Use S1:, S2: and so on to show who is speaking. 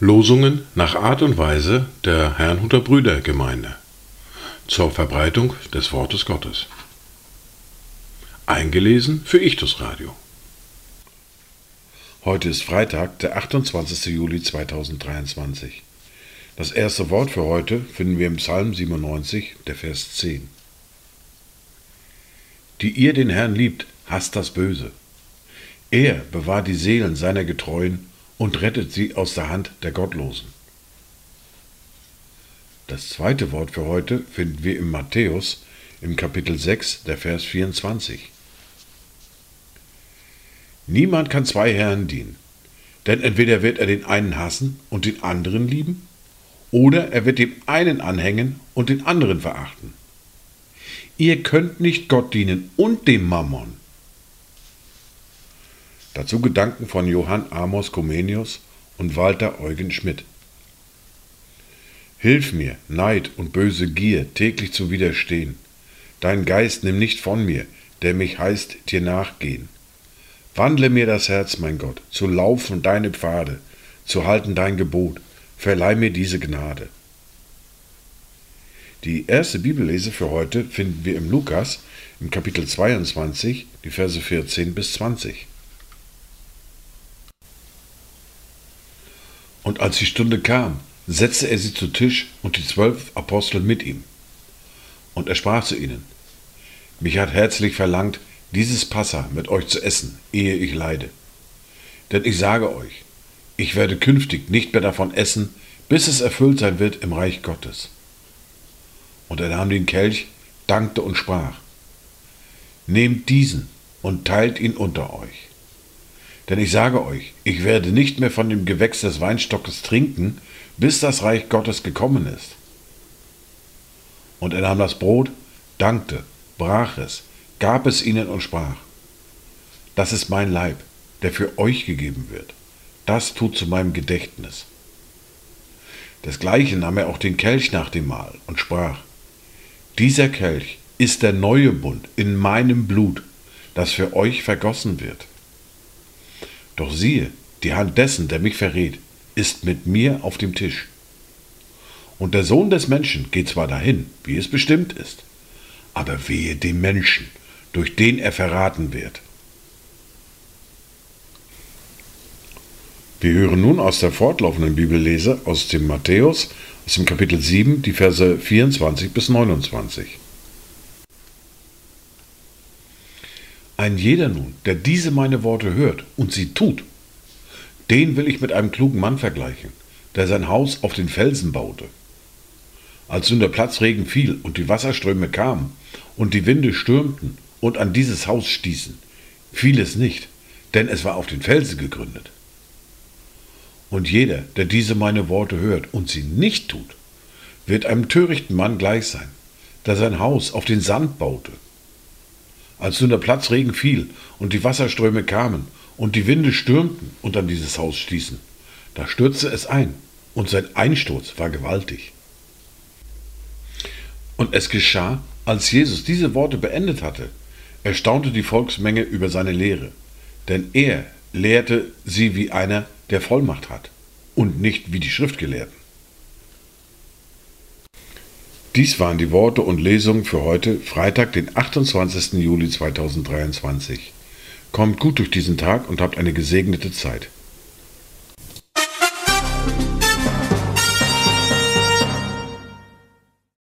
S1: Losungen nach Art und Weise der Herrnhuter Brüdergemeinde zur Verbreitung des Wortes Gottes. Eingelesen für Ichtus Radio. Heute ist Freitag, der 28. Juli 2023. Das erste Wort für heute finden wir im Psalm 97, der Vers 10. Die ihr den Herrn liebt, hasst das Böse. Er bewahrt die Seelen seiner Getreuen und rettet sie aus der Hand der Gottlosen. Das zweite Wort für heute finden wir im Matthäus im Kapitel 6, der Vers 24. Niemand kann zwei Herren dienen, denn entweder wird er den einen hassen und den anderen lieben, oder er wird dem einen anhängen und den anderen verachten. Ihr könnt nicht Gott dienen und dem Mammon. Dazu Gedanken von Johann Amos Comenius und Walter Eugen Schmidt. Hilf mir, Neid und böse Gier täglich zu widerstehen. Dein Geist nimm nicht von mir, der mich heißt, dir nachgehen. Wandle mir das Herz, mein Gott, zu laufen deine Pfade, zu halten dein Gebot, verleih mir diese Gnade. Die erste Bibellese für heute finden wir im Lukas im Kapitel 22, die Verse 14 bis 20. Und als die Stunde kam, setzte er sie zu Tisch und die zwölf Apostel mit ihm. Und er sprach zu ihnen, Mich hat herzlich verlangt, dieses Passa mit euch zu essen, ehe ich leide. Denn ich sage euch, ich werde künftig nicht mehr davon essen, bis es erfüllt sein wird im Reich Gottes. Und er nahm den Kelch, dankte und sprach, Nehmt diesen und teilt ihn unter euch. Denn ich sage euch, ich werde nicht mehr von dem Gewächs des Weinstockes trinken, bis das Reich Gottes gekommen ist. Und er nahm das Brot, dankte, brach es, gab es ihnen und sprach, das ist mein Leib, der für euch gegeben wird. Das tut zu meinem Gedächtnis. Desgleichen nahm er auch den Kelch nach dem Mahl und sprach, dieser Kelch ist der neue Bund in meinem Blut, das für euch vergossen wird. Doch siehe, die Hand dessen, der mich verrät, ist mit mir auf dem Tisch. Und der Sohn des Menschen geht zwar dahin, wie es bestimmt ist, aber wehe dem Menschen, durch den er verraten wird. Wir hören nun aus der fortlaufenden Bibellese aus dem Matthäus, aus dem Kapitel 7, die Verse 24 bis 29. Ein jeder nun, der diese meine Worte hört und sie tut, den will ich mit einem klugen Mann vergleichen, der sein Haus auf den Felsen baute. Als nun der Platzregen fiel und die Wasserströme kamen und die Winde stürmten und an dieses Haus stießen, fiel es nicht, denn es war auf den Felsen gegründet. Und jeder, der diese meine Worte hört und sie nicht tut, wird einem törichten Mann gleich sein, der sein Haus auf den Sand baute. Als nun der Platzregen fiel und die Wasserströme kamen und die Winde stürmten und an dieses Haus stießen, da stürzte es ein und sein Einsturz war gewaltig. Und es geschah, als Jesus diese Worte beendet hatte, erstaunte die Volksmenge über seine Lehre, denn er lehrte sie wie einer, der Vollmacht hat und nicht wie die Schriftgelehrten. Dies waren die Worte und Lesungen für heute, Freitag, den 28. Juli 2023. Kommt gut durch diesen Tag und habt eine gesegnete Zeit.